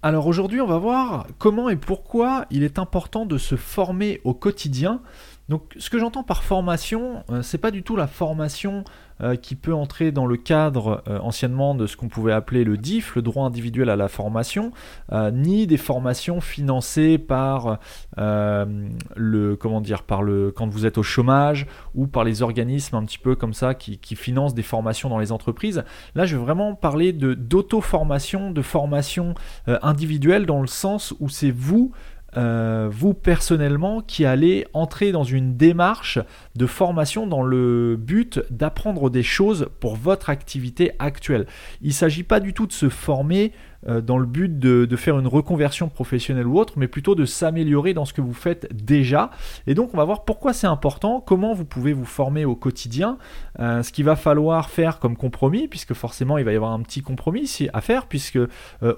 alors aujourd'hui, on va voir comment et pourquoi il est important de se former au quotidien. Donc, ce que j'entends par formation, euh, c'est pas du tout la formation euh, qui peut entrer dans le cadre euh, anciennement de ce qu'on pouvait appeler le DIF, le droit individuel à la formation, ni des formations financées par le comment dire par le quand vous êtes au chômage ou par les organismes un petit peu comme ça qui, financent des formations dans les entreprises. Là, je vais vraiment parler d'auto-formation, de formation individuelle dans le sens où c'est vous euh, vous personnellement qui allez entrer dans une démarche de formation dans le but d'apprendre des choses pour votre activité actuelle. Il ne s'agit pas du tout de se former dans le but de, faire une reconversion professionnelle ou autre, mais plutôt de s'améliorer dans ce que vous faites déjà. Et donc on va voir pourquoi c'est important, comment vous pouvez vous former au quotidien, euh, ce qu'il va falloir faire comme compromis, puisque forcément il va y avoir un petit compromis à faire, puisque euh,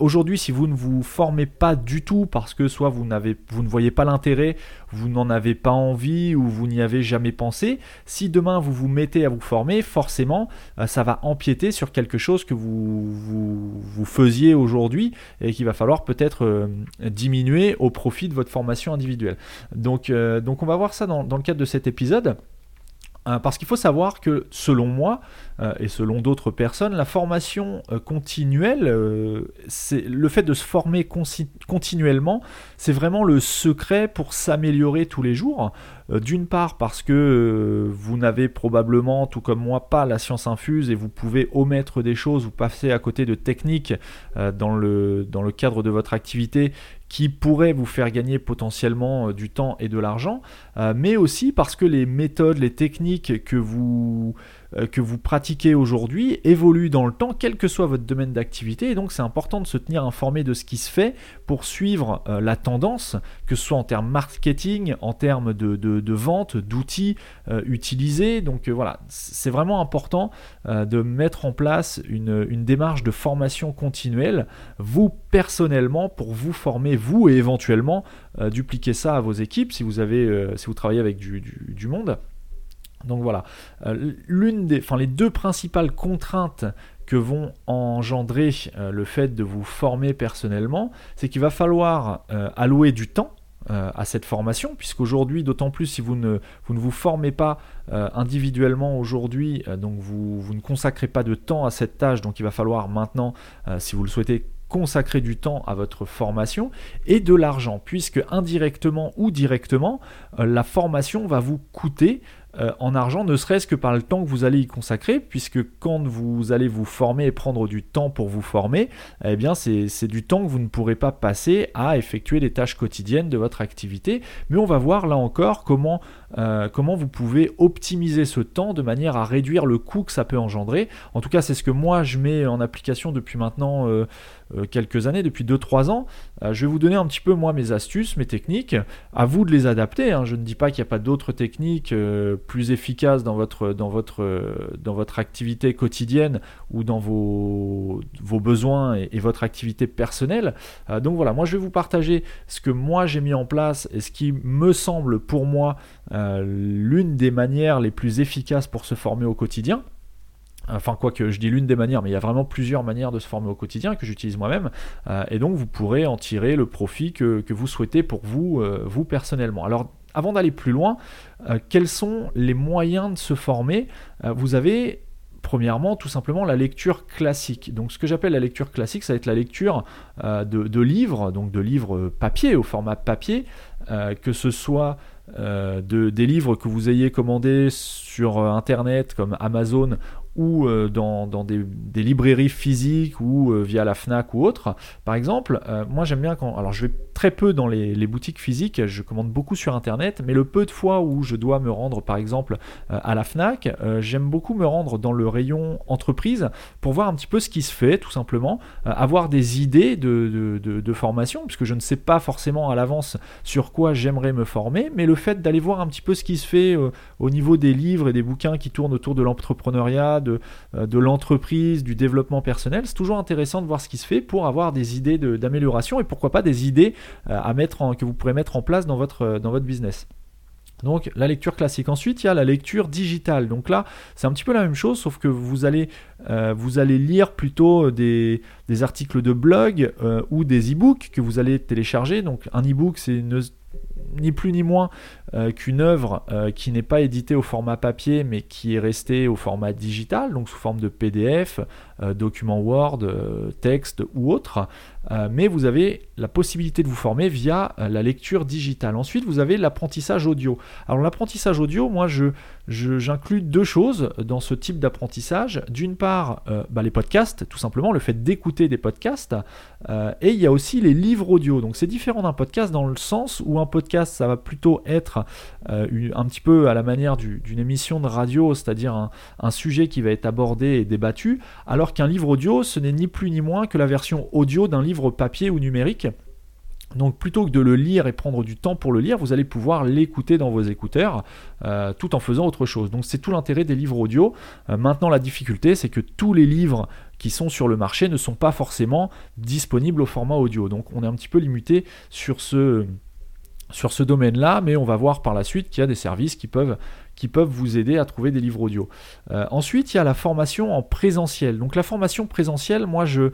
aujourd'hui si vous ne vous formez pas du tout parce que soit vous, n'avez, vous ne voyez pas l'intérêt, vous n'en avez pas envie ou vous n'y avez jamais pensé, si demain vous vous mettez à vous former, forcément ça va empiéter sur quelque chose que vous, vous, vous faisiez aujourd'hui et qu'il va falloir peut-être euh, diminuer au profit de votre formation individuelle. Donc, euh, on va voir ça dans, le cadre de cet épisode. Euh, parce qu'il faut savoir que selon moi et selon d'autres personnes, la formation continuelle, c'est le fait de se former continuellement, c'est vraiment le secret pour s'améliorer tous les jours. Euh, d'une part parce que euh, vous n'avez probablement, tout comme moi, pas la science infuse et vous pouvez omettre des choses ou passer à côté de techniques euh, dans le, dans le cadre de votre activité qui pourraient vous faire gagner potentiellement du temps et de l'argent, mais aussi parce que les méthodes, les techniques que vous euh, que vous pratiquez aujourd'hui évolue dans le temps, quel que soit votre domaine d'activité. Et donc c'est important de se tenir informé de ce qui se fait pour suivre euh, la tendance, que ce soit en termes marketing, en termes de, vente, d'outils euh, utilisés. Donc voilà, c'est vraiment important de mettre en place une, démarche de formation continuelle, vous personnellement, pour vous former, vous, et éventuellement dupliquer ça à vos équipes si vous, travaillez avec du monde. Donc voilà, euh, l'une des, enfin les deux principales contraintes que vont engendrer euh, le fait de vous former personnellement, c'est qu'il va falloir euh, allouer du temps à cette formation, puisqu'aujourd'hui, d'autant plus si vous ne vous, formez pas individuellement aujourd'hui, donc vous, vous, ne consacrez pas de temps à cette tâche, donc il va falloir maintenant, si vous le souhaitez, consacrer du temps à votre formation et de l'argent, puisque indirectement ou directement, la formation va vous coûter euh, en argent, ne serait-ce que par le temps que vous allez y consacrer, puisque quand vous allez vous former et prendre du temps pour vous former, eh bien c'est du temps que vous ne pourrez pas passer à effectuer les tâches quotidiennes de votre activité. Mais on va voir là encore comment, euh, comment vous pouvez optimiser ce temps de manière à réduire le coût que ça peut engendrer? En tout cas, c'est ce que moi je mets en application depuis maintenant euh, quelques années, depuis 2-3 ans. je vais vous donner un petit peu moi mes astuces, mes techniques. À vous de les adapter. Hein. Je ne dis pas qu'il n'y a pas d'autres techniques plus efficace dans votre, dans activité quotidienne ou dans vos, besoins et, votre activité personnelle. Euh, donc voilà, moi je vais vous partager ce que moi j'ai mis en place et ce qui me semble pour moi euh, l'une des manières les plus efficaces pour se former au quotidien. Enfin, quoi que je dis l'une des manières, mais il y a vraiment plusieurs manières de se former au quotidien que j'utilise moi-même. Euh, et donc, vous pourrez en tirer le profit que, vous souhaitez pour vous, vous personnellement. Alors, avant d'aller plus loin, euh, quels sont les moyens de se former? Euh, Vous avez premièrement tout simplement la lecture classique. Donc ce que j'appelle la lecture classique, ça va être la lecture euh, de, livres, donc de livres papier, au format papier, que ce soit de, des livres que vous ayez commandés sur Internet comme Amazon ou euh, dans, des, librairies physiques ou euh, via la FNAC ou autre, par exemple, euh, moi j'aime bien quand... Alors je vais très peu dans les, boutiques physiques, je commande beaucoup sur Internet, mais le peu de fois où je dois me rendre par exemple à la FNAC, j'aime beaucoup me rendre dans le rayon entreprise pour voir un petit peu ce qui se fait tout simplement, avoir des idées de, de, formation, puisque je ne sais pas forcément à l'avance sur quoi j'aimerais me former, mais le fait d'aller voir un petit peu ce qui se fait au niveau des livres et des bouquins qui tournent autour de l'entrepreneuriat, euh, de, l'entreprise, du développement personnel. C'est toujours intéressant de voir ce qui se fait pour avoir des idées d'amélioration et pourquoi pas des idées euh, à mettre que vous pourrez mettre en place dans votre, euh, dans votre business. Donc la lecture classique. Ensuite, il y a la lecture digitale. Donc là, c'est un petit peu la même chose, sauf que vous allez, vous allez lire plutôt des, articles de blog ou des e-books que vous allez télécharger. Donc un e-book, c'est ni plus ni moins euh, qu'une œuvre euh, qui n'est pas éditée au format papier mais qui est restée au format digital, donc sous forme de PDF, euh, document Word, texte ou autre. mais vous avez la possibilité de vous former via la lecture digitale. Ensuite, vous avez l'apprentissage audio. Alors l'apprentissage audio, moi je j'inclus deux choses dans ce type d'apprentissage. D'une part, bah, les podcasts, tout simplement, le fait d'écouter des podcasts. et il y a aussi les livres audio. Donc c'est différent d'un podcast dans le sens où un podcast, ça va plutôt être euh, un petit peu à la manière d'une émission de radio, c'est-à-dire un, sujet qui va être abordé et débattu, alors qu'un livre audio, ce n'est ni plus ni moins que la version audio d'un livre papier ou numérique. Donc plutôt que de le lire et prendre du temps pour le lire, vous allez pouvoir l'écouter dans vos écouteurs euh, tout en faisant autre chose. Donc c'est tout l'intérêt des livres audio. Euh, maintenant la difficulté c'est que tous les livres qui sont sur le marché ne sont pas forcément disponibles au format audio. Donc on est un petit peu limité sur ce, sur ce domaine-là, mais on va voir par la suite qu'il y a des services qui peuvent, qui peuvent vous aider à trouver des livres audio. Euh, ensuite, il y a la formation en présentiel. Donc la formation présentielle, moi je,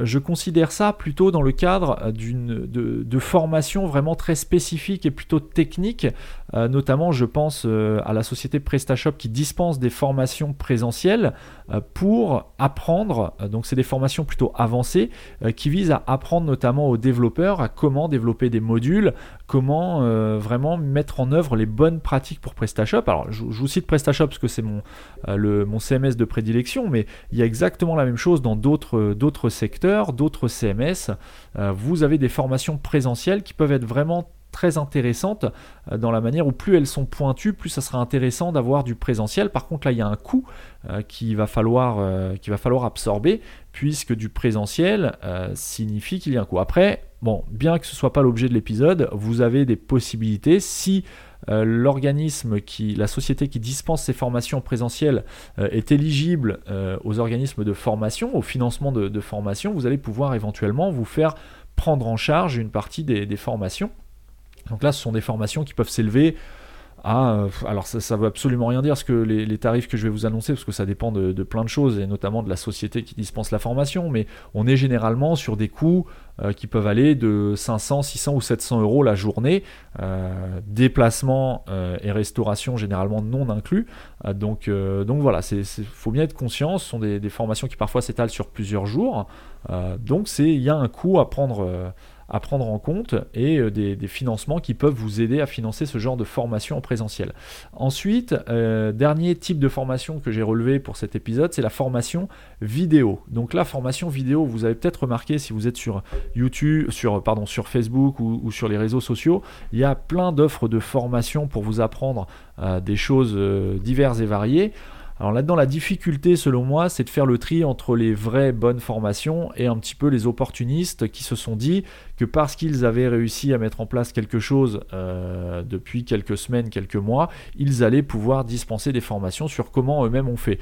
je considère ça plutôt dans le cadre d'une de, formation vraiment très spécifique et plutôt technique. Euh, notamment, je pense euh, à la société PrestaShop qui dispense des formations présentielles pour apprendre. donc c'est des formations plutôt avancées qui visent à apprendre notamment aux développeurs à comment développer des modules, comment vraiment mettre en œuvre les bonnes pratiques pour PrestaShop. Alors je, vous cite PrestaShop parce que c'est mon, mon CMS de prédilection, mais il y a exactement la même chose dans d'autres secteurs d'autres CMS, euh, vous avez des formations présentielles qui peuvent être vraiment très intéressantes euh, dans la manière où plus elles sont pointues, plus ça sera intéressant d'avoir du présentiel. Par contre, là, il y a un coût euh, qui, va falloir, absorber, puisque du présentiel signifie qu'il y a un coût. Après, bon, bien que ce soit pas l'objet de l'épisode, vous avez des possibilités si euh, l'organisme qui, la société qui dispense ces formations présentielles euh, est éligible euh, aux organismes de formation, au financement de, formation, vous allez pouvoir éventuellement vous faire prendre en charge une partie des, formations. Donc là, ce sont des formations qui peuvent s'élever à... alors ça ne veut absolument rien dire, parce que les, tarifs que je vais vous annoncer, parce que ça dépend de, plein de choses, et notamment de la société qui dispense la formation, mais on est généralement sur des coûts euh, qui peuvent aller de 500, 600 ou 700 euros la journée, euh, déplacement euh, et restauration généralement non inclus. donc, donc voilà, il faut bien être conscient, ce sont des, des formations qui parfois s'étalent sur plusieurs jours. donc il y a un coût à prendre à prendre en compte et euh, des, financements qui peuvent vous aider à financer ce genre de formation en présentiel. Ensuite, euh, dernier type de formation que j'ai relevé pour cet épisode, c'est la formation vidéo. Donc la formation vidéo, vous avez peut-être remarqué si vous êtes sur YouTube, sur, pardon, sur Facebook ou, sur les réseaux sociaux, il y a plein d'offres de formation pour vous apprendre euh, des choses diverses et variées. Alors là-dedans, la difficulté, selon moi, c'est de faire le tri entre les vraies bonnes formations et un petit peu les opportunistes qui se sont dit que parce qu'ils avaient réussi à mettre en place quelque chose euh, depuis quelques semaines, quelques mois, ils allaient pouvoir dispenser des formations sur comment eux-mêmes ont fait.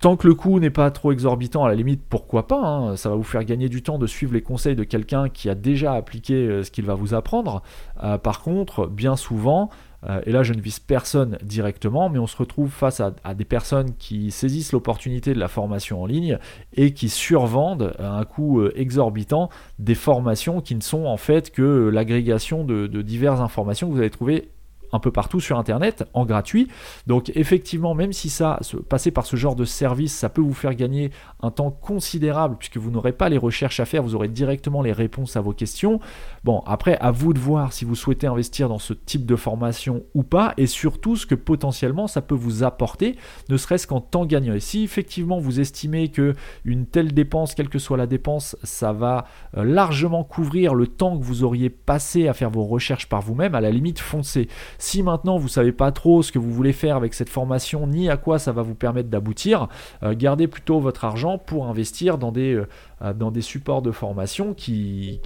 Tant que le coût n'est pas trop exorbitant, à la limite, pourquoi pas hein, Ça va vous faire gagner du temps de suivre les conseils de quelqu'un qui a déjà appliqué euh, ce qu'il va vous apprendre. Euh, par contre, bien souvent, euh, et là, je ne vise personne directement, mais on se retrouve face à, des personnes qui saisissent l'opportunité de la formation en ligne et qui survendent à un coût euh, exorbitant des formations qui ne sont en fait que l'agrégation de, diverses informations que vous allez trouver un peu partout sur Internet en gratuit. Donc effectivement, même si ça, passer par ce genre de service, ça peut vous faire gagner un temps considérable puisque vous n'aurez pas les recherches à faire, vous aurez directement les réponses à vos questions. Bon, après, à vous de voir si vous souhaitez investir dans ce type de formation ou pas et surtout ce que potentiellement ça peut vous apporter, ne serait-ce qu'en temps gagnant. Et si effectivement vous estimez que une telle dépense, quelle que soit la dépense, ça va euh, largement couvrir le temps que vous auriez passé à faire vos recherches par vous-même, à la limite foncez. Si maintenant vous savez pas trop ce que vous voulez faire avec cette formation ni à quoi ça va vous permettre d'aboutir, euh, gardez plutôt votre argent pour investir dans des, euh, des supports de formation qui,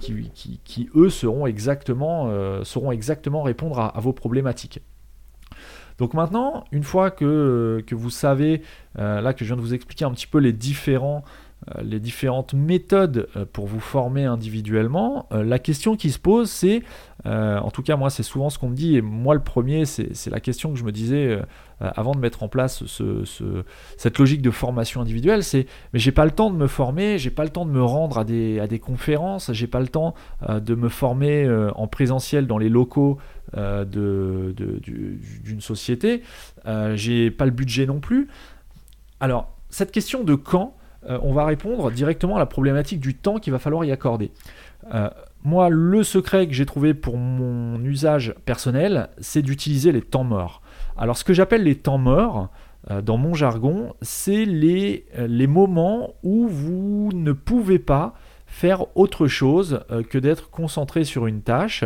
eux seront exactement, répondre à, vos problématiques. Donc maintenant, une fois que, vous savez, là que je viens de vous expliquer un petit peu les différents euh, les différentes méthodes euh, pour vous former individuellement, euh, la question qui se pose, c'est, en tout cas moi c'est souvent ce qu'on me dit, et moi le premier, c'est la question que je me disais avant de mettre en place cette logique de formation individuelle, c'est mais j'ai pas le temps de me former, j'ai pas le temps de me rendre à des, à des conférences, j'ai pas le temps de me former en présentiel dans les locaux d'une de, société, j'ai pas le budget non plus. Alors cette question de quand, euh, on va répondre directement à la problématique du temps qu'il va falloir y accorder. Euh, moi, le secret que j'ai trouvé pour mon usage personnel, c'est d'utiliser les temps morts. Alors, ce que j'appelle les temps morts, euh, dans mon jargon, c'est les, moments où vous ne pouvez pas faire autre chose que d'être concentré sur une tâche.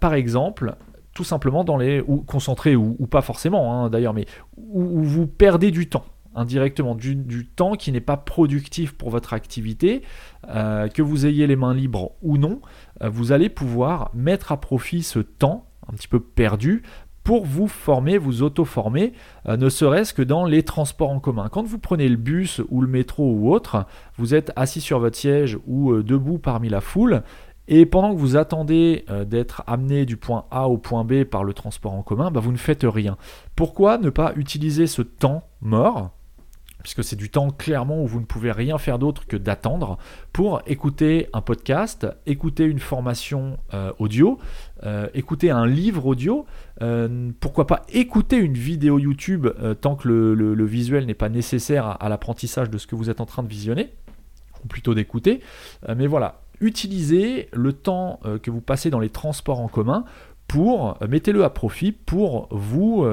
par exemple, tout simplement dans les... ou concentré ou, pas forcément hein, d'ailleurs, mais où vous perdez du temps indirectement du, temps qui n'est pas productif pour votre activité, euh, que vous ayez les mains libres ou non, euh, vous allez pouvoir mettre à profit ce temps un petit peu perdu pour vous former, vous auto-former, euh, ne serait-ce que dans les transports en commun. Quand vous prenez le bus ou le métro ou autre, vous êtes assis sur votre siège ou debout parmi la foule, et pendant que vous attendez d'être amené du point A au point B par le transport en commun, bah, vous ne faites rien. Pourquoi ne pas utiliser ce temps mort puisque c'est du temps clairement où vous ne pouvez rien faire d'autre que d'attendre pour écouter un podcast, écouter une formation euh, audio, euh, écouter un livre audio, euh, pourquoi pas écouter une vidéo YouTube tant que le, visuel n'est pas nécessaire à, l'apprentissage de ce que vous êtes en train de visionner, ou plutôt d'écouter. mais voilà, utilisez le temps que vous passez dans les transports en commun pour, mettez-le à profit pour vous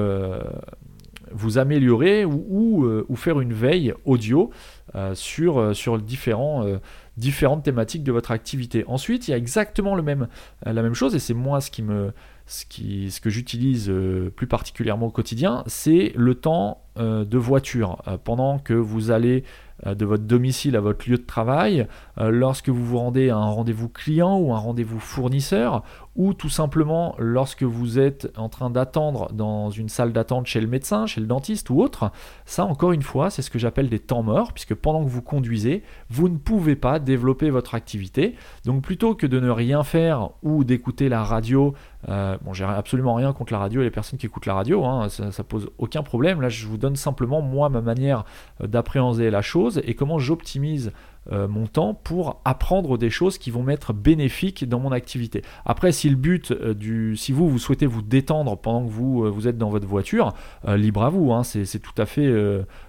vous améliorer ou, euh, ou, faire une veille audio euh, sur, euh, différentes thématiques de votre activité. Ensuite, il y a exactement la même chose, et c'est moi ce, qui me, ce, qui, ce que j'utilise plus particulièrement au quotidien, c'est le temps de voiture. pendant que vous allez de votre domicile à votre lieu de travail, lorsque vous vous rendez à un rendez-vous client ou un rendez-vous fournisseur, ou tout simplement lorsque vous êtes en train d'attendre dans une salle d'attente chez le médecin, chez le dentiste ou autre, ça encore une fois, c'est ce que j'appelle des temps morts, puisque pendant que vous conduisez, vous ne pouvez pas développer votre activité. Donc plutôt que de ne rien faire ou d'écouter la radio, euh, bon j'ai absolument rien contre la radio et les personnes qui écoutent la radio, hein, ça, ça pose aucun problème, là je vous donne simplement moi ma manière d'appréhender la chose et comment j'optimise euh, mon temps pour apprendre des choses qui vont m'être bénéfiques dans mon activité. Après, si le but euh, du, si vous vous souhaitez vous détendre pendant que vous euh, êtes dans votre voiture, libre à vous, hein, c'est tout à fait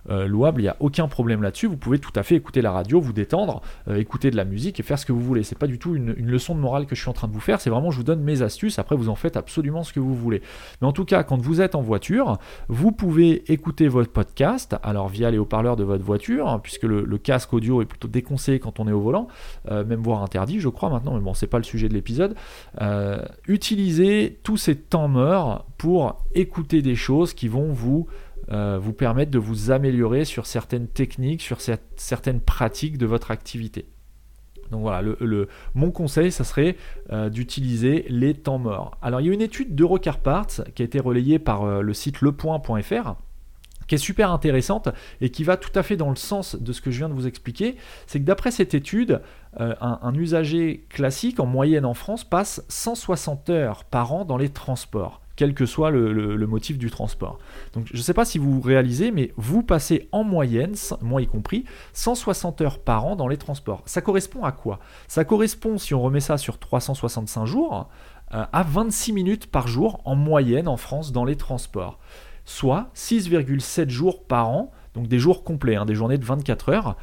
louable, il n'y a aucun problème là-dessus. Vous pouvez tout à fait écouter la radio, vous détendre, écouter de la musique et faire ce que vous voulez. C'est pas du tout une, leçon de morale que je suis en train de vous faire, c'est vraiment je vous donne mes astuces. Après, vous en faites absolument ce que vous voulez. Mais en tout cas, quand vous êtes en voiture, vous pouvez écouter votre podcast, alors via les haut-parleurs de votre voiture, hein, puisque le, le casque audio est plutôt déconseillé quand on est au volant, euh, même voire interdit, je crois maintenant, mais bon, c'est pas le sujet de l'épisode. Euh, utilisez tous ces temps morts pour écouter des choses qui vont vous euh, permettre de vous améliorer sur certaines techniques, sur certaines pratiques de votre activité. Donc voilà, mon conseil, ça serait d'utiliser les temps morts. Alors il y a une étude d'Eurocarparts qui a été relayée par le site lepoint.fr qui est super intéressante et qui va tout à fait dans le sens de ce que je viens de vous expliquer, c'est que d'après cette étude, euh, un, usager classique en moyenne en France passe 160 heures par an dans les transports quel que soit le, motif du transport. Donc je ne sais pas si vous réalisez, mais vous passez en moyenne, moi y compris, 160 heures par an dans les transports. Ça correspond à quoi? Ça correspond, si on remet ça sur 365 jours, à 26 minutes par jour en moyenne en France dans les transports, soit 6,7 jours par an, donc des jours complets, hein, des journées de 24 heures.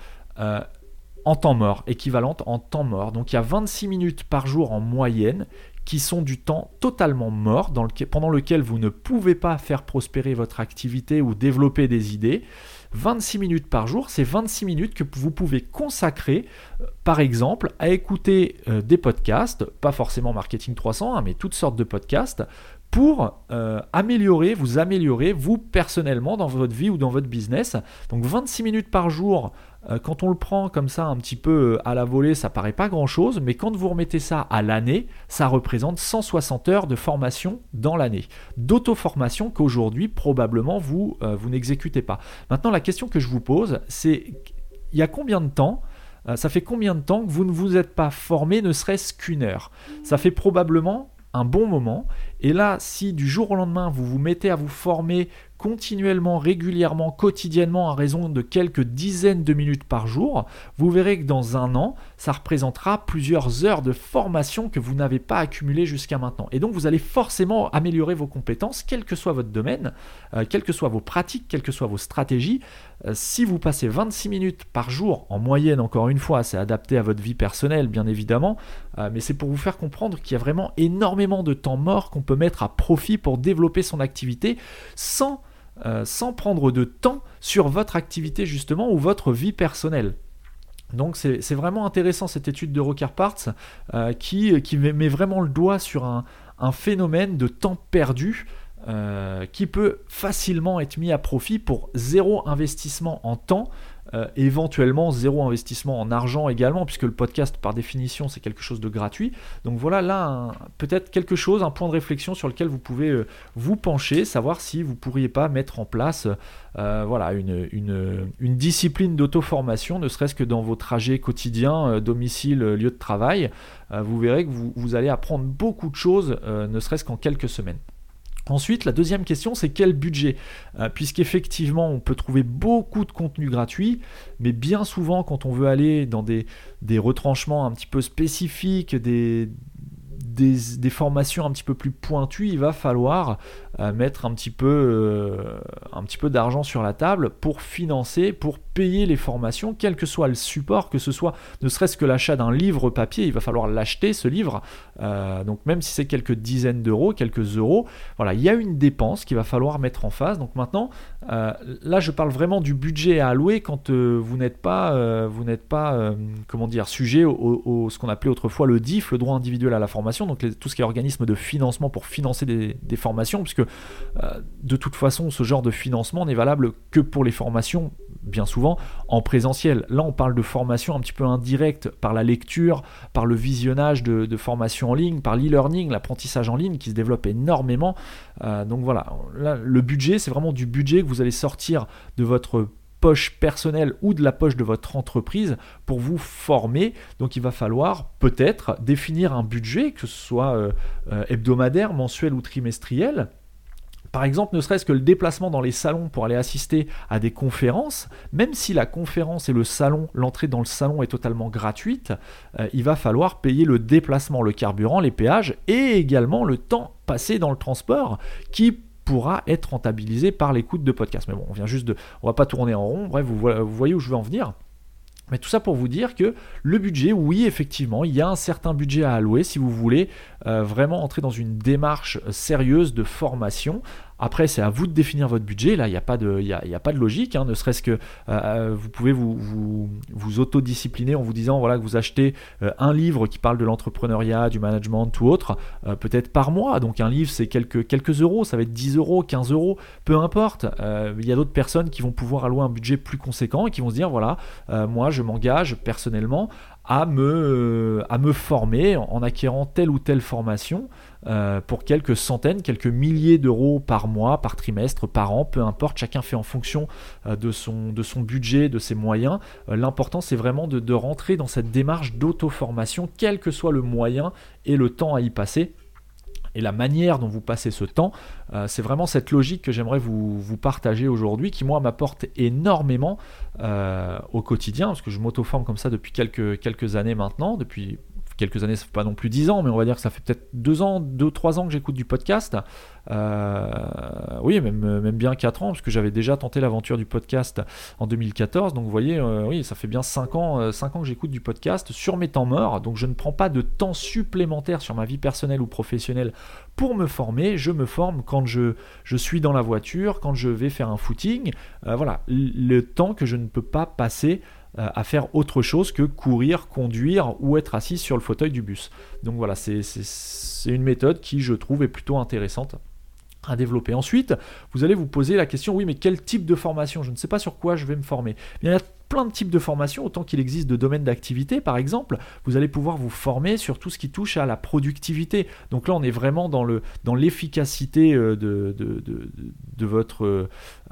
en temps mort, équivalente en temps mort. Donc il y a 26 minutes par jour en moyenne qui sont du temps totalement mort, pendant lequel vous ne pouvez pas faire prospérer votre activité ou développer des idées. 26 minutes par jour, c'est 26 minutes que vous pouvez consacrer, euh, par exemple, à écouter euh, des podcasts, pas forcément Marketing 300, hein, mais toutes sortes de podcasts, pour euh, améliorer, vous améliorer, vous personnellement, dans votre vie ou dans votre business. Donc 26 minutes par jour euh, quand on le prend comme ça un petit peu euh, à la volée, ça paraît pas grand-chose, mais quand vous remettez ça à l'année, ça représente 160 heures de formation dans l'année, d'auto-formation qu'aujourd'hui probablement vous, vous n'exécutez pas. Maintenant, la question que je vous pose, c'est il y a combien de temps ça fait combien de temps que vous ne vous êtes pas formé ne serait-ce qu'une heure? Ça fait probablement un bon moment. Et là, si du jour au lendemain, vous vous mettez à vous former continuellement, régulièrement, quotidiennement, à raison de quelques dizaines de minutes par jour, vous verrez que dans un an, ça représentera plusieurs heures de formation que vous n'avez pas accumulées jusqu'à maintenant. Et donc vous allez forcément améliorer vos compétences, quel que soit votre domaine, euh, quelles que soient vos pratiques, quelles que soient vos stratégies. Euh, si vous passez 26 minutes par jour, en moyenne encore une fois, c'est adapté à votre vie personnelle bien évidemment, euh, mais c'est pour vous faire comprendre qu'il y a vraiment énormément de temps mort qu'on mettre à profit pour développer son activité sans euh, sans prendre de temps sur votre activité justement ou votre vie personnelle. Donc c'est vraiment intéressant cette étude de Rocker Parts euh, qui, met vraiment le doigt sur un, phénomène de temps perdu euh, qui peut facilement être mis à profit pour zéro investissement en temps euh, éventuellement zéro investissement en argent également, puisque le podcast par définition c'est quelque chose de gratuit. Donc voilà là peut-être quelque chose, un point de réflexion sur lequel vous pouvez euh, vous pencher, savoir si vous pourriez pas mettre en place euh, voilà, une, une, discipline d'auto-formation, ne serait-ce que dans vos trajets quotidiens, domicile, lieu de travail. vous verrez que vous, vous, allez apprendre beaucoup de choses, ne serait-ce qu'en quelques semaines. Ensuite, la deuxième question, c'est quel budget? Euh, Puisqu'effectivement, on peut trouver beaucoup de contenu gratuit, mais bien souvent, quand on veut aller dans des, retranchements un petit peu spécifiques, des, formations un petit peu plus pointues, il va falloir euh, mettre euh, un petit peu d'argent sur la table pour financer, pour payer les formations, quel que soit le support, que ce soit ne serait-ce que l'achat d'un livre papier, il va falloir l'acheter ce livre. Euh, donc même si c'est quelques dizaines d'euros, quelques euros, voilà, il y a une dépense qu'il va falloir mettre en face. Donc maintenant, là je parle vraiment du budget à allouer quand vous n'êtes pas, vous n'êtes pas, comment dire, sujet au, ce qu'on appelait autrefois le DIF, le droit individuel à la formation donc tout ce qui est organisme de financement pour financer des, formations, puisque euh, de toute façon, ce genre de financement n'est valable que pour les formations, bien souvent, en présentiel. Là, on parle de formation un petit peu indirecte par la lecture, par le visionnage de, formations en ligne, par l'e-learning, l'apprentissage en ligne qui se développe énormément. Euh, donc voilà, le budget, c'est vraiment du budget que vous allez sortir de votre poche personnelle ou de la poche de votre entreprise pour vous former. Donc il va falloir peut-être définir un budget, que ce soit euh, euh, hebdomadaire, mensuel ou trimestriel. Par exemple, ne serait-ce que le déplacement dans les salons pour aller assister à des conférences, même si la conférence et le salon, l'entrée dans le salon est totalement gratuite, euh, il va falloir payer le déplacement, le carburant, les péages et également le temps passé dans le transport qui pourra être rentabilisé par l'écoute de podcast. Mais bon, on vient juste de. On va pas tourner en rond. Bref, vous, voyez où je veux en venir. Mais tout ça pour vous dire que le budget, oui, effectivement, il y a un certain budget à allouer si vous voulez euh, vraiment entrer dans une démarche sérieuse de formation après, c'est à vous de définir votre budget. Là, il n'y a, pas de, y a, pas de logique. Hein. ne serait-ce que euh, euh, vous pouvez vous, vous, vous, autodiscipliner en vous disant voilà, que vous achetez euh, un livre qui parle de l'entrepreneuriat, du management ou autre, peut-être par mois. Donc un livre, c'est quelques, euros. Ça va être 10 euros, 15 euros, peu importe. Il y a d'autres personnes qui vont pouvoir allouer un budget plus conséquent et qui vont se dire voilà, moi, je m'engage personnellement à me, à me former en acquérant telle ou telle formation. Euh, pour quelques centaines, quelques milliers d'euros par mois, par trimestre, par an, peu importe, chacun fait en fonction euh, de, son, de son budget, de ses moyens. Euh, l'important c'est vraiment de, de rentrer dans cette démarche d'auto-formation, quel que soit le moyen et le temps à y passer et la manière dont vous passez ce temps, c'est vraiment cette logique que j'aimerais vous, vous, partager aujourd'hui, qui moi m'apporte énormément au quotidien, parce que je m'auto-forme comme ça depuis quelques, quelques années maintenant, depuis quelques années, ça fait pas non plus 10 ans, mais on va dire que ça fait peut-être 2 ans, 2-3 ans que j'écoute du podcast. Euh, oui, même, même bien 4 ans, parce que j'avais déjà tenté l'aventure du podcast en 2014. Donc vous voyez, euh, oui, ça fait bien 5 ans, 5 ans que j'écoute du podcast sur mes temps morts. Donc je ne prends pas de temps supplémentaire sur ma vie personnelle ou professionnelle pour me former. Je me forme quand je, je suis dans la voiture, quand je vais faire un footing. voilà, le temps que je ne peux pas passer euh, à faire autre chose que courir, conduire ou être assis sur le fauteuil du bus. Donc voilà, c'est une méthode qui je trouve est plutôt intéressante à développer. Ensuite, vous allez vous poser la question, oui, mais quel type de formation? Je ne sais pas sur quoi je vais me former. il y a plein de types de formations, autant qu'il existe de domaines d'activité. Par exemple, vous allez pouvoir vous former sur tout ce qui touche à la productivité. Donc là, on est vraiment dans, le, dans l'efficacité euh, de, votre, euh,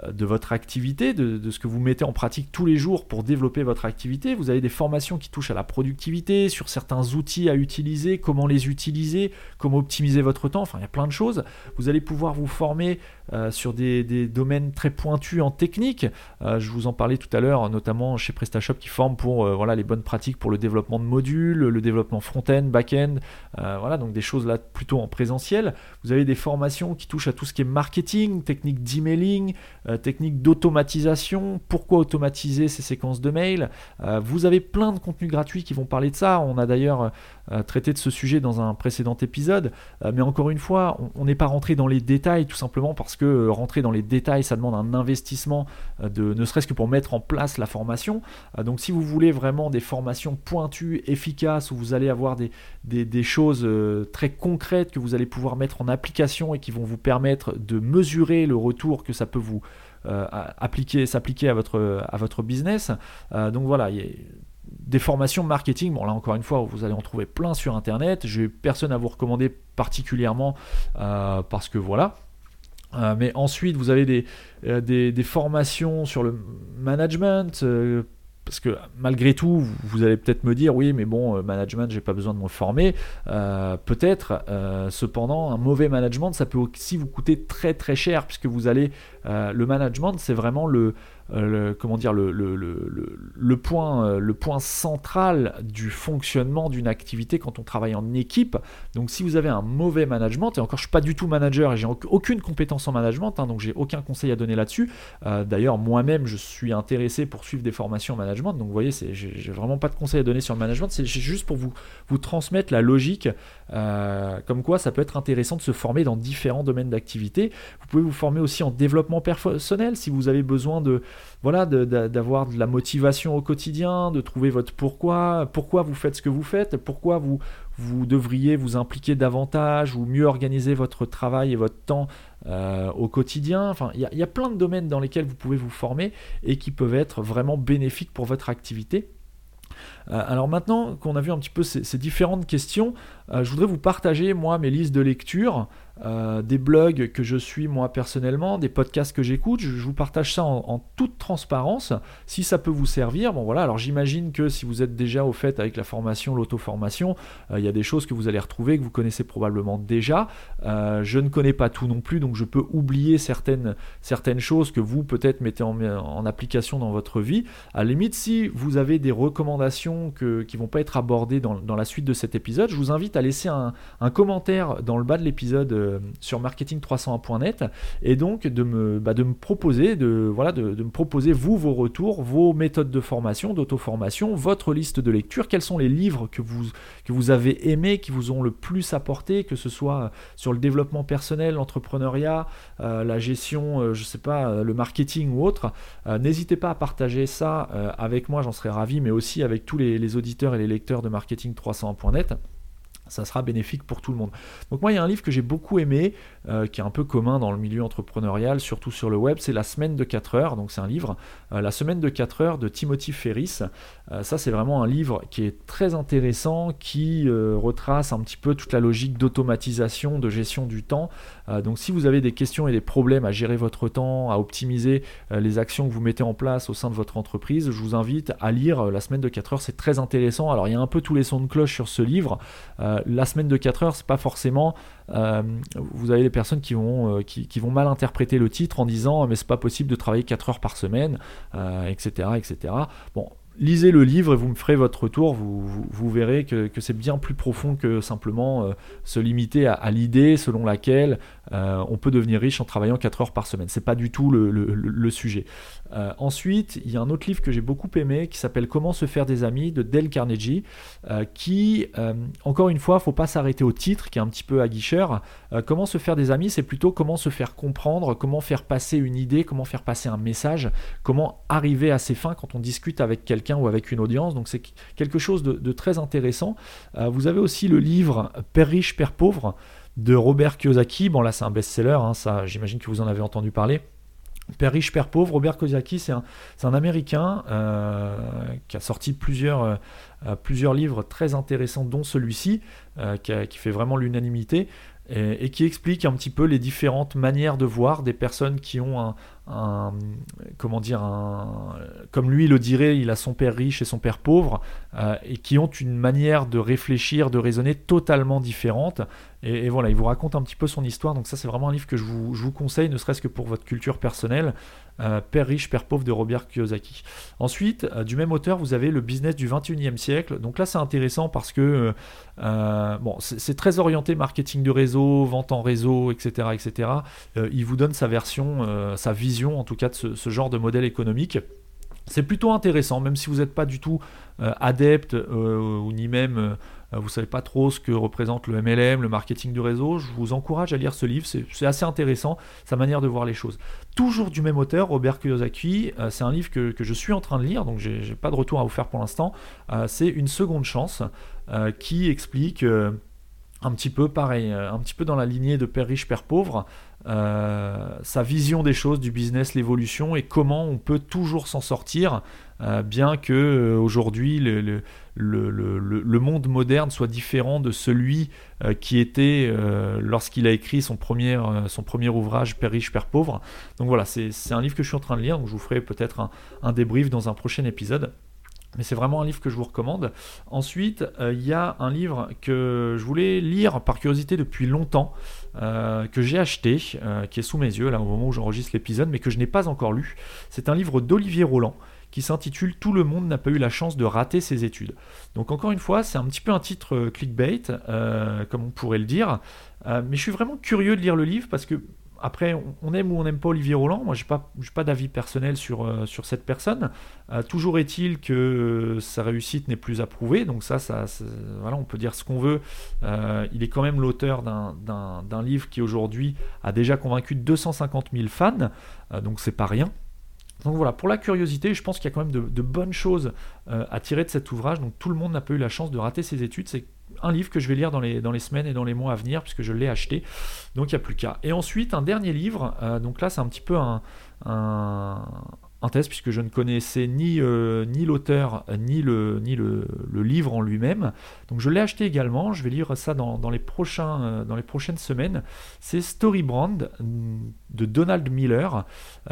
de votre activité, de, ce que vous mettez en pratique tous les jours pour développer votre activité. Vous avez des formations qui touchent à la productivité, sur certains outils à utiliser, comment les utiliser, comment optimiser votre temps. Enfin, il y a plein de choses. Vous allez pouvoir vous former euh, sur des, domaines très pointus en technique. je vous en parlais tout à l'heure, notamment chez PrestaShop qui forment pour euh, voilà, les bonnes pratiques pour le développement de modules, le développement front-end, back-end, euh, voilà, donc des choses là plutôt en présentiel. Vous avez des formations qui touchent à tout ce qui est marketing, technique d'emailing, euh, technique d'automatisation, pourquoi automatiser ces séquences de mails? vous avez plein de contenus gratuits qui vont parler de ça. On a d'ailleurs traité de ce sujet dans un précédent épisode, mais encore une fois, on n'est pas rentré dans les détails tout simplement parce que rentrer dans les détails, ça demande un investissement de ne serait-ce que pour mettre en place la formation euh, donc si vous voulez vraiment des formations pointues, efficaces, où vous allez avoir des, des, choses euh, très concrètes que vous allez pouvoir mettre en application et qui vont vous permettre de mesurer le retour que ça peut vous euh, appliquer, s'appliquer à votre, à votre business. donc voilà, il y a des formations marketing, bon là encore une fois, vous allez en trouver plein sur internet. Je n'ai personne à vous recommander particulièrement parce que voilà. Euh, mais ensuite, vous avez euh, des, formations sur le management, euh, parce que malgré tout, vous allez peut-être me dire, oui, mais bon, management, j'ai pas besoin de me former. peut-être, cependant, un mauvais management, ça peut aussi vous coûter très très cher, puisque vous allez, le management, c'est vraiment le, euh, le, comment dire, euh, le point central du fonctionnement d'une activité quand on travaille en équipe. Donc si vous avez un mauvais management, et encore je suis pas du tout manager et j'ai aucune compétence en management, hein, donc j'ai aucun conseil à donner là-dessus. Euh, d'ailleurs moi-même je suis intéressé pour suivre des formations en management, donc vous voyez, j'ai vraiment pas de conseil à donner sur le management, c'est juste pour vous, vous transmettre la logique, comme quoi ça peut être intéressant de se former dans différents domaines d'activité. Vous pouvez vous former aussi en développement personnel si vous avez besoin de voilà, d'avoir de, la motivation au quotidien, de trouver votre pourquoi, pourquoi vous faites ce que vous faites, pourquoi vous, devriez vous impliquer davantage ou mieux organiser votre travail et votre temps euh, au quotidien? Enfin, il y, a plein de domaines dans lesquels vous pouvez vous former et qui peuvent être vraiment bénéfiques pour votre activité. Euh, alors maintenant qu'on a vu un petit peu ces, différentes questions, euh, je voudrais vous partager moi mes listes de lecture. Euh, des blogs que je suis moi personnellement, des podcasts que j'écoute. Je, vous partage ça en, toute transparence. Si ça peut vous servir, bon voilà. Alors j'imagine que si vous êtes déjà au fait avec la formation, l'auto-formation, euh, il y a des choses que vous allez retrouver que vous connaissez probablement déjà. Je ne connais pas tout non plus, donc je peux oublier certaines, certaines choses que vous peut-être mettez en, application dans votre vie. À la limite, si vous avez des recommandations que, qui vont pas être abordées dans, dans, la suite de cet épisode, je vous invite à laisser un, commentaire dans le bas de l'épisode euh, sur marketing301.net et donc de me, bah, de me proposer, de, voilà, de, me proposer vous vos retours, vos méthodes de formation, d'auto-formation, votre liste de lecture, quels sont les livres que vous, que vous avez aimés, qui vous ont le plus apporté, que ce soit sur le développement personnel, l'entrepreneuriat, euh, la gestion, euh, je sais pas, le marketing ou autre. N'hésitez pas à partager ça avec moi, j'en serais ravi, mais aussi avec tous les auditeurs et les lecteurs de marketing301.net ça sera bénéfique pour tout le monde. Donc moi, il y a un livre que j'ai beaucoup aimé, euh, qui est un peu commun dans le milieu entrepreneurial, surtout sur le web, c'est La semaine de 4 heures. Donc c'est un livre, euh, La semaine de 4 heures de Timothy Ferris. Euh, ça, c'est vraiment un livre qui est très intéressant, qui retrace un petit peu toute la logique d'automatisation, de gestion du temps. donc si vous avez des questions et des problèmes à gérer votre temps, à optimiser les actions que vous mettez en place au sein de votre entreprise, je vous invite à lire La semaine de 4 heures. C'est très intéressant. Alors il y a un peu tous les sons de cloche sur ce livre la semaine de 4 heures, c'est pas forcément. Euh, vous avez des personnes qui vont, euh, qui, vont mal interpréter le titre en disant mais c'est pas possible de travailler 4 heures par semaine, etc., euh, etc. Bon, lisez le livre et vous me ferez votre retour. Vous, verrez que, c'est bien plus profond que simplement se limiter à, l'idée selon laquelle euh, on peut devenir riche en travaillant 4 heures par semaine. C'est pas du tout le, sujet. Euh, ensuite, il y a un autre livre que j'ai beaucoup aimé qui s'appelle Comment se faire des amis de Dale Carnegie, qui, encore une fois, faut pas s'arrêter au titre qui est un petit peu aguicheur. comment se faire des amis, c'est plutôt comment se faire comprendre, comment faire passer une idée, comment faire passer un message, comment arriver à ses fins quand on discute avec quelqu'un ou avec une audience. Donc c'est quelque chose de, très intéressant. Euh, vous avez aussi le livre Père riche, Père pauvre de Robert Kiyosaki. Bon là c'est un best-seller, hein, ça j'imagine que vous en avez entendu parler. Père riche, Père pauvre, Robert Kiyosaki, c'est un, Américain euh, qui a sorti plusieurs, euh, plusieurs livres très intéressants, dont celui-ci, qui, qui, fait vraiment l'unanimité, et, qui explique un petit peu les différentes manières de voir des personnes qui ont un, comment dire, un, comme lui le dirait, il a son père riche et son père pauvre, euh, et qui ont une manière de réfléchir, de raisonner totalement différente. Et, voilà, il vous raconte un petit peu son histoire. Donc ça, c'est vraiment un livre que je vous, je vous conseille, ne serait-ce que pour votre culture personnelle. Euh, père riche, Père pauvre de Robert Kiyosaki. Ensuite, euh, du même auteur, vous avez le business du 21e siècle. Donc là, c'est intéressant parce que bon, c'est très orienté marketing de réseau, vente en réseau, etc. etc. il vous donne sa version, sa vision en tout cas de ce, genre de modèle économique. C'est plutôt intéressant, même si vous n'êtes pas du tout euh, adepte euh, ou ni même euh, vous savez pas trop ce que représente le MLM, le marketing du réseau, je vous encourage à lire ce livre, c'est assez intéressant, sa manière de voir les choses. Toujours du même auteur, Robert Kiyosaki, c'est un livre que, je suis en train de lire, donc j'ai pas de retour à vous faire pour l'instant, c'est Une seconde chance, qui explique un petit peu pareil, un petit peu dans la lignée de Père riche, Père pauvre, euh, sa vision des choses, du business, l'évolution et comment on peut toujours s'en sortir, euh, bien que euh, aujourd'hui le, le, monde moderne soit différent de celui qui était lorsqu'il a écrit son premier, son premier ouvrage Père riche, Père pauvre. Donc voilà, c'est un livre que je suis en train de lire, donc je vous ferai peut-être un, un débrief dans un prochain épisode. Mais c'est vraiment un livre que je vous recommande. Ensuite, il y a un livre que je voulais lire par curiosité depuis longtemps. Euh, que j'ai acheté, euh, qui est sous mes yeux là au moment où j'enregistre l'épisode, mais que je n'ai pas encore lu. C'est un livre d'Olivier Roland qui s'intitule Tout le monde n'a pas eu la chance de rater ses études. Donc encore une fois, c'est un petit peu un titre euh, clickbait, comme on pourrait le dire, mais je suis vraiment curieux de lire le livre parce que après, on aime ou on n'aime pas Olivier Roland. Moi, je n'ai pas, pas d'avis personnel sur, euh, sur cette personne. Euh, toujours est-il que euh, sa réussite n'est plus approuvée. Donc ça, ça voilà, on peut dire ce qu'on veut. il est quand même l'auteur d'un livre qui aujourd'hui a déjà convaincu 250 000 fans. donc c'est pas rien. Donc voilà, pour la curiosité, je pense qu'il y a quand même de, de bonnes choses à tirer de cet ouvrage. Donc tout le monde n'a pas eu la chance de rater ses études. C'est un livre que je vais lire dans les, semaines et dans les mois à venir, puisque je l'ai acheté. Donc il n'y a plus qu'à. Et ensuite, un dernier livre. Euh, donc là, c'est un petit peu un, un, test, puisque je ne connaissais ni, euh, ni l'auteur, ni, le, ni le, livre en lui-même. Donc je l'ai acheté également. Je vais lire ça dans, les, prochains, euh, dans les prochaines semaines. C'est Storybrand de Donald Miller.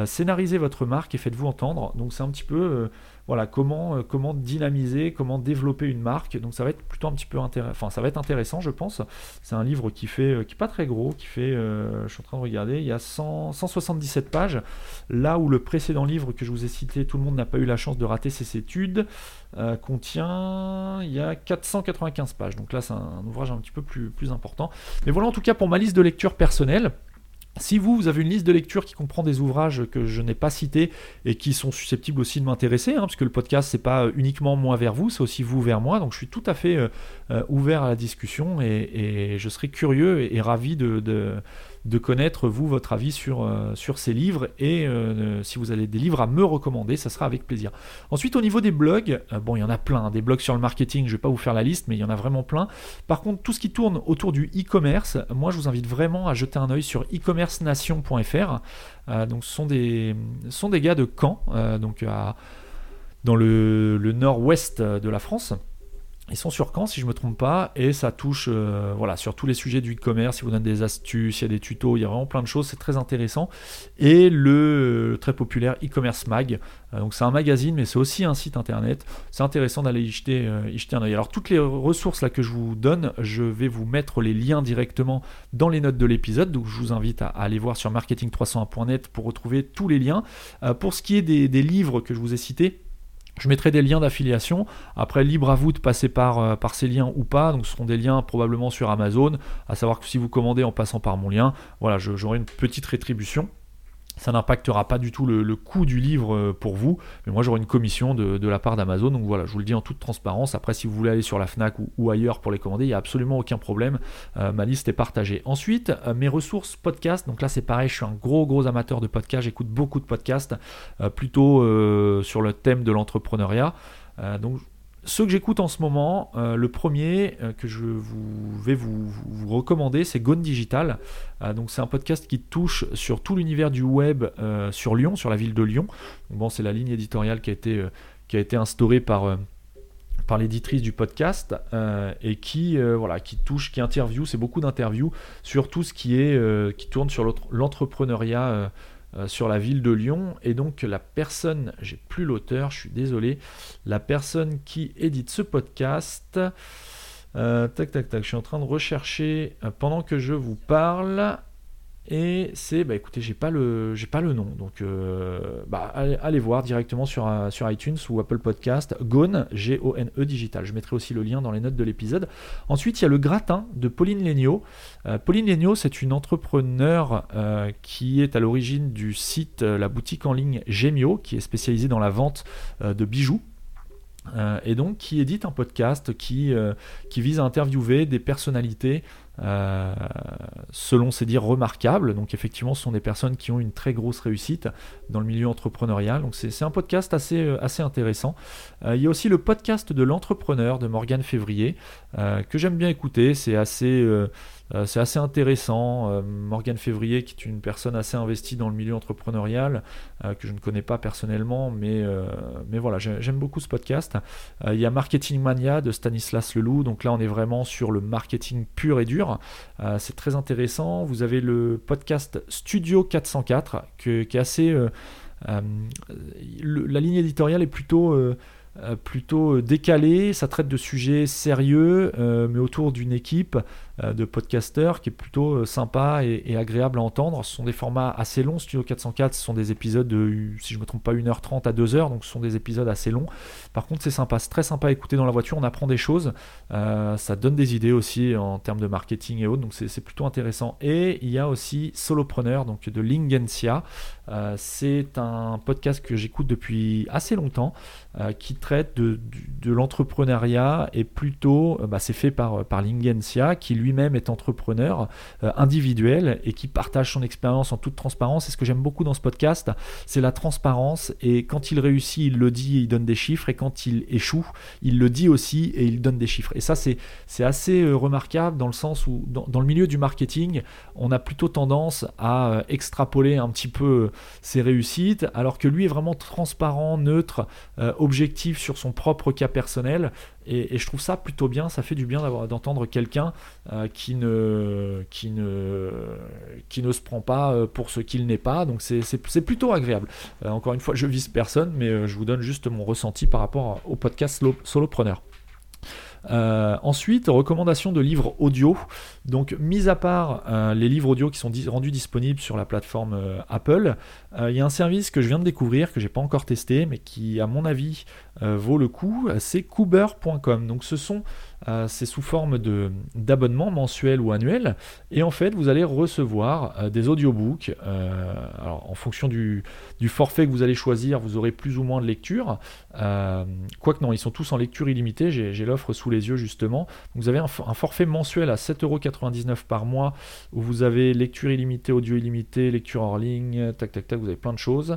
scénarisez votre marque et faites-vous entendre. Donc c'est un petit peu voilà, comment, euh, comment dynamiser, comment développer une marque. Donc ça va être plutôt un petit peu intéressant, enfin ça va être intéressant je pense. C'est un livre qui fait, euh, qui est pas très gros, qui fait, euh, je suis en train de regarder, il y a 177 pages. Là où le précédent livre que je vous ai cité, tout le monde n'a pas eu la chance de rater ses études, contient, il y a 495 pages. Donc là c'est un, ouvrage un petit peu plus, plus important. Mais voilà en tout cas pour ma liste de lecture personnelle. Si vous, vous avez une liste de lecture qui comprend des ouvrages que je n'ai pas cités et qui sont susceptibles aussi de m'intéresser, hein, parce que le podcast c'est pas uniquement moi vers vous, c'est aussi vous vers moi, donc je suis tout à fait euh, euh, ouvert à la discussion et, je serai curieux et, ravi de, de connaître, vous, votre avis sur, euh, ces livres et euh, si vous avez des livres à me recommander, ça sera avec plaisir. Ensuite, au niveau des blogs, euh, bon, il y en a plein, des blogs sur le marketing, je ne vais pas vous faire la liste, mais il y en a vraiment plein. Par contre, tout ce qui tourne autour du e-commerce, moi, je vous invite vraiment à jeter un œil sur e-commercenation.fr. donc, ce sont des, gars de Caen, donc dans le nord-ouest de la France. Ils sont sur Caen, si je ne me trompe pas, et ça touche euh, voilà, sur tous les sujets du e-commerce. Ils vous donnent des astuces, il y a des tutos, il y a vraiment plein de choses, c'est très intéressant. Et le euh, très populaire e-commerce mag, euh, donc c'est un magazine, mais c'est aussi un site internet. C'est intéressant d'aller y jeter, un oeil. Alors, toutes les ressources là que je vous donne, je vais vous mettre les liens directement dans les notes de l'épisode. Donc, je vous invite à, aller voir sur marketing301.net pour retrouver tous les liens. pour ce qui est des livres que je vous ai cités, Je mettrai des liens d'affiliation. Après, libre à vous de passer par, euh, par ces liens ou pas. Donc, ce seront des liens probablement sur Amazon. À savoir que si vous commandez en passant par mon lien, voilà, j'aurai une petite rétribution ça n'impactera pas du tout le, coût du livre euh, pour vous, mais moi j'aurai une commission de, la part d'Amazon, donc voilà, je vous le dis en toute transparence. Après, si vous voulez aller sur la Fnac ou, ailleurs pour les commander, il n'y a absolument aucun problème. Euh, ma liste est partagée. Ensuite, euh, mes ressources podcast, donc là c'est pareil, je suis un gros gros amateur de podcasts, j'écoute beaucoup de podcasts, plutôt sur le thème de l'entrepreneuriat. donc ceux que j'écoute en ce moment, euh, le premier euh, que je vais vous, recommander, c'est Gone Digital. Euh, donc c'est un podcast qui touche sur tout l'univers du web sur Lyon, sur la ville de Lyon. bon, c'est la ligne éditoriale qui a été, qui a été instaurée par par l'éditrice du podcast et qui voilà qui touche qui interview c'est beaucoup d'interviews sur tout ce qui est qui tourne sur l'entrepreneuriat euh, sur la ville de Lyon. Et donc la personne, j'ai plus l'auteur, je suis désolé, la personne qui édite ce podcast, euh, tac tac tac, je suis en train de rechercher euh, pendant que je vous parle. Et c'est, bah écoutez, j'ai pas le, j'ai pas le nom, donc euh, bah, allez, voir directement sur, euh, sur iTunes ou Apple Podcast. Gone, G-O-N-E digital. Je mettrai aussi le lien dans les notes de l'épisode. Ensuite, il y a le gratin de Pauline Legnaud. Euh, Pauline Legnaud, c'est une entrepreneur qui est à l'origine du site, la boutique en ligne Gemio, qui est spécialisée dans la vente de bijoux. et donc qui édite un podcast qui, qui vise à interviewer des personnalités euh, selon ses dires remarquables. Donc effectivement, ce sont des personnes qui ont une très grosse réussite dans le milieu entrepreneurial. Donc c'est un podcast assez, euh, assez intéressant. Euh, il y a aussi le podcast de l'entrepreneur de Morgane Février que j'aime bien écouter. C'est assez euh, c'est assez intéressant. Euh, Morgane Février, qui est une personne assez investie dans le milieu entrepreneurial, euh, que je ne connais pas personnellement, mais, voilà, j'aime beaucoup ce podcast. il y a Marketing Mania de Stanislas Leloup, donc là on est vraiment sur le marketing pur et dur. c'est très intéressant. Vous avez le podcast Studio 404, qui est assez... la ligne éditoriale est plutôt plutôt décalée, ça traite de sujets sérieux, mais autour d'une équipe. Euh, de podcasters qui est plutôt euh, sympa et, agréable à entendre. Ce sont des formats assez longs. Studio 404, ce sont des épisodes de, si je ne me trompe pas, 1h30 à 2h, donc ce sont des épisodes assez longs. Par contre, c'est sympa, c'est très sympa à écouter dans la voiture, on apprend des choses, euh, ça donne des idées aussi en termes de marketing et autres, donc c'est plutôt intéressant. Et il y a aussi Solopreneur, donc de Lingencia. c'est un podcast que j'écoute depuis assez longtemps, qui traite de, l'entrepreneuriat et plutôt, bah, c'est fait par, par Lingencia, qui lui lui-même est entrepreneur euh, individuel et qui partage son expérience en toute transparence. Et ce que j'aime beaucoup dans ce podcast, c'est la transparence. Et quand il réussit, il le dit et il donne des chiffres. Et quand il échoue, il le dit aussi et il donne des chiffres. Et ça, c'est, assez euh, remarquable dans le sens où, dans, le milieu du marketing, on a plutôt tendance à euh, extrapoler un petit peu ses réussites, alors que lui est vraiment transparent, neutre, objectif sur son propre cas personnel. Et, je trouve ça plutôt bien, ça fait du bien d'entendre quelqu'un euh, qui, ne, qui, ne, qui ne se prend pas euh, pour ce qu'il n'est pas. Donc c'est plutôt agréable. Euh, encore une fois, je vise personne, mais je vous donne juste mon ressenti par rapport au podcast Solopreneur. Ensuite, recommandation de livres audio. Donc, mis à part euh, les livres audio qui sont rendus disponibles sur la plateforme euh, Apple, il y a un service que je viens de découvrir, que j'ai pas encore testé, mais qui, à mon avis, vaut le coup. C'est Cooper.com. Donc, ce sont c'est sous forme d'abonnement mensuel ou annuel. Et en fait, vous allez recevoir des audiobooks. alors, en fonction du, du, forfait que vous allez choisir, vous aurez plus ou moins de lecture. Quoique non, ils sont tous en lecture illimitée. J'ai l'offre sous les yeux justement. vous avez un, forfait mensuel à 7,99€ par mois où vous avez lecture illimitée, audio illimité, lecture hors ligne, tac tac tac, vous avez plein de choses.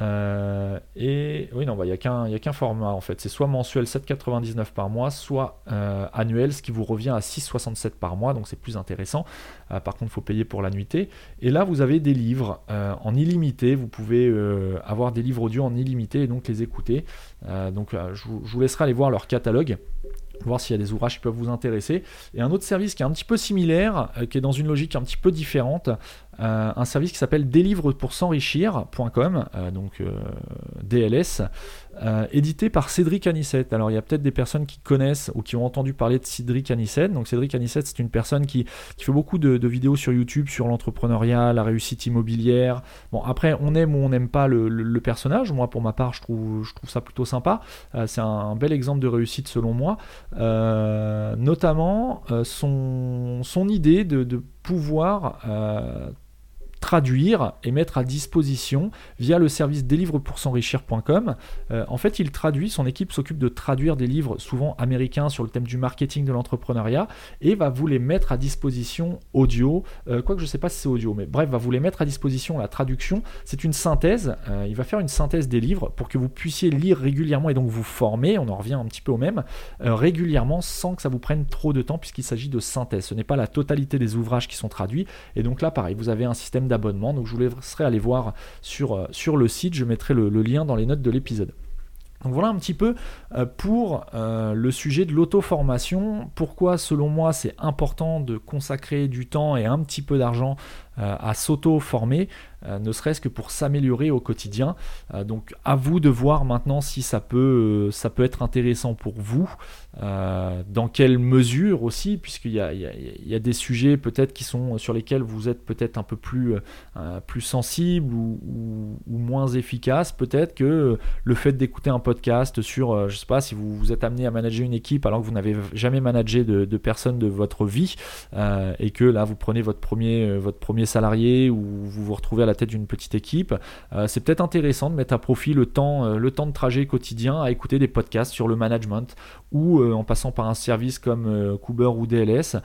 Euh, et oui, non, bah, il n'y a qu'un format en fait. C'est soit mensuel 7,99 par mois, soit euh, annuel, ce qui vous revient à 6,67 par mois, donc c'est plus intéressant. Euh, par contre, il faut payer pour la nuitée. Et là, vous avez des livres en illimité. Vous pouvez avoir des livres audio en illimité et donc les écouter. donc, je vous laisserai aller voir leur catalogue voir s'il y a des ouvrages qui peuvent vous intéresser. Et un autre service qui est un petit peu similaire, euh, qui est dans une logique un petit peu différente, un service qui s'appelle délivre pour s'enrichir.com, donc DLS, édité par Cédric Anissette. Alors il y a peut-être des personnes qui connaissent ou qui ont entendu parler de Cédric Anissette. Donc Cédric Anissette, c'est une personne qui, fait beaucoup de, vidéos sur YouTube sur l'entrepreneuriat, la réussite immobilière. Bon, après, on aime ou on n'aime pas le, personnage. Moi, pour ma part, je trouve, ça plutôt sympa. Euh, c'est un, bel exemple de réussite selon moi. Euh, notamment euh, son, idée de pouvoir traduire et mettre à disposition via le service délivre-pour-s'enrichir.com. Euh, en fait, il traduit, son équipe s'occupe de traduire des livres souvent américains sur le thème du marketing de l'entrepreneuriat et va vous les mettre à disposition audio. Euh, quoique je ne sais pas si c'est audio, mais bref, va vous les mettre à disposition. La traduction, c'est une synthèse. Euh, il va faire une synthèse des livres pour que vous puissiez lire régulièrement et donc vous former. On en revient un petit peu au même régulièrement sans que ça vous prenne trop de temps puisqu'il s'agit de synthèse. Ce n'est pas la totalité des ouvrages qui sont traduits. Et donc là, pareil, vous avez un système Donc je vous laisserai aller voir sur, euh, sur le site. Je mettrai le, lien dans les notes de l'épisode. Donc voilà un petit peu euh, pour euh, le sujet de l'auto-formation. Pourquoi selon moi c'est important de consacrer du temps et un petit peu d'argent à s'auto-former euh, ne serait-ce que pour s'améliorer au quotidien. Euh, donc à vous de voir maintenant si ça peut, euh, être intéressant pour vous, dans quelle mesure aussi, puisqu'il y a, il y a, des sujets peut-être qui sont sur lesquels vous êtes peut-être un peu plus, plus sensible ou, moins efficace, peut-être que le fait d'écouter un podcast sur, je sais pas, si vous, vous êtes amené à manager une équipe alors que vous n'avez jamais managé de, de personnes de votre vie, et que là vous prenez votre premier, votre premier salarié ou vous vous retrouvez à la tête d'une petite équipe, euh, c'est peut-être intéressant de mettre à profit le temps, euh, le temps de trajet quotidien à écouter des podcasts sur le management ou euh, en passant par un service comme Cooper ou DLS,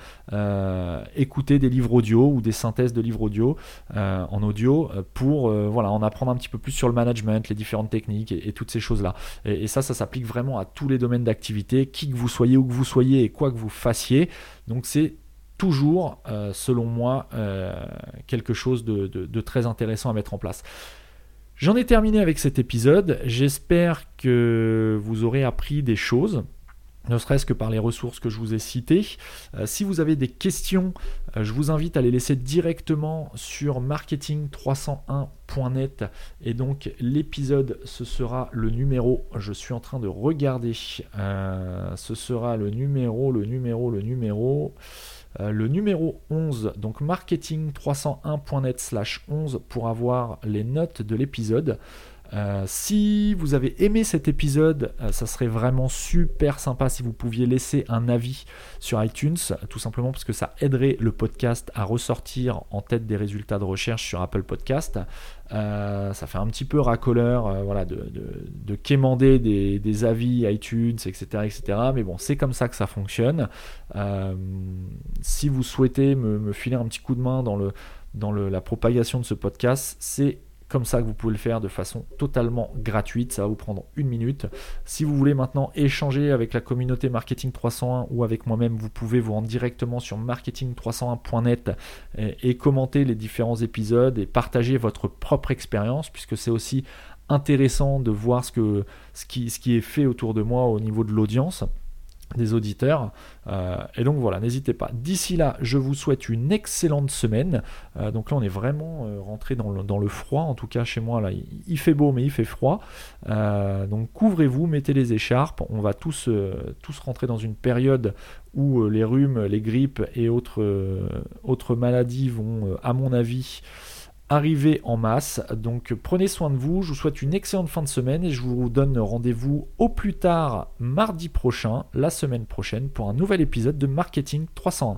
écouter des livres audio ou des synthèses de livres audio en audio pour voilà, en apprendre un petit peu plus sur le management, les différentes techniques et, toutes ces choses-là. Et, et, ça, ça s'applique vraiment à tous les domaines d'activité, qui que vous soyez, où que vous soyez et quoi que vous fassiez. Donc c'est toujours, euh, selon moi, euh, quelque chose de, très intéressant à mettre en place. J'en ai terminé avec cet épisode. J'espère que vous aurez appris des choses ne serait-ce que par les ressources que je vous ai citées. Euh, si vous avez des questions, je vous invite à les laisser directement sur marketing301.net. Et donc l'épisode, ce sera le numéro, je suis en train de regarder, ce sera le numéro, le numéro, le numéro. Euh, le numéro 11, donc marketing301.net slash 11 pour avoir les notes de l'épisode. Euh, si vous avez aimé cet épisode, euh, ça serait vraiment super sympa si vous pouviez laisser un avis sur iTunes, tout simplement parce que ça aiderait le podcast à ressortir en tête des résultats de recherche sur Apple Podcast. Euh, ça fait un petit peu racoleur voilà, de, de, quémander des, avis iTunes, etc. etc. mais bon, c'est comme ça que ça fonctionne. si vous souhaitez me, filer un petit coup de main dans la propagation de ce podcast, c'est comme ça que vous pouvez le faire de façon totalement gratuite. Ça va vous prendre une minute. Si vous voulez maintenant échanger avec la communauté Marketing 301 ou avec moi-même, vous pouvez vous rendre directement sur marketing301.net et, commenter les différents épisodes et partager votre propre expérience puisque c'est aussi intéressant de voir ce, qui est fait autour de moi au niveau de l'audience des auditeurs. Euh, et donc voilà, n'hésitez pas. D'ici là, je vous souhaite une excellente semaine. Euh, donc là, on est vraiment euh, rentré dans le, froid. En tout cas, chez moi, là, il, fait beau, mais il fait froid. donc couvrez-vous, mettez les écharpes. On va tous, tous rentrer dans une période où les rhumes, les grippes et autres, autres maladies vont, à mon avis, arriver en masse. Donc prenez soin de vous, je vous souhaite une excellente fin de semaine et je vous donne rendez-vous au plus tard mardi prochain, la semaine prochaine, pour un nouvel épisode de Marketing 301.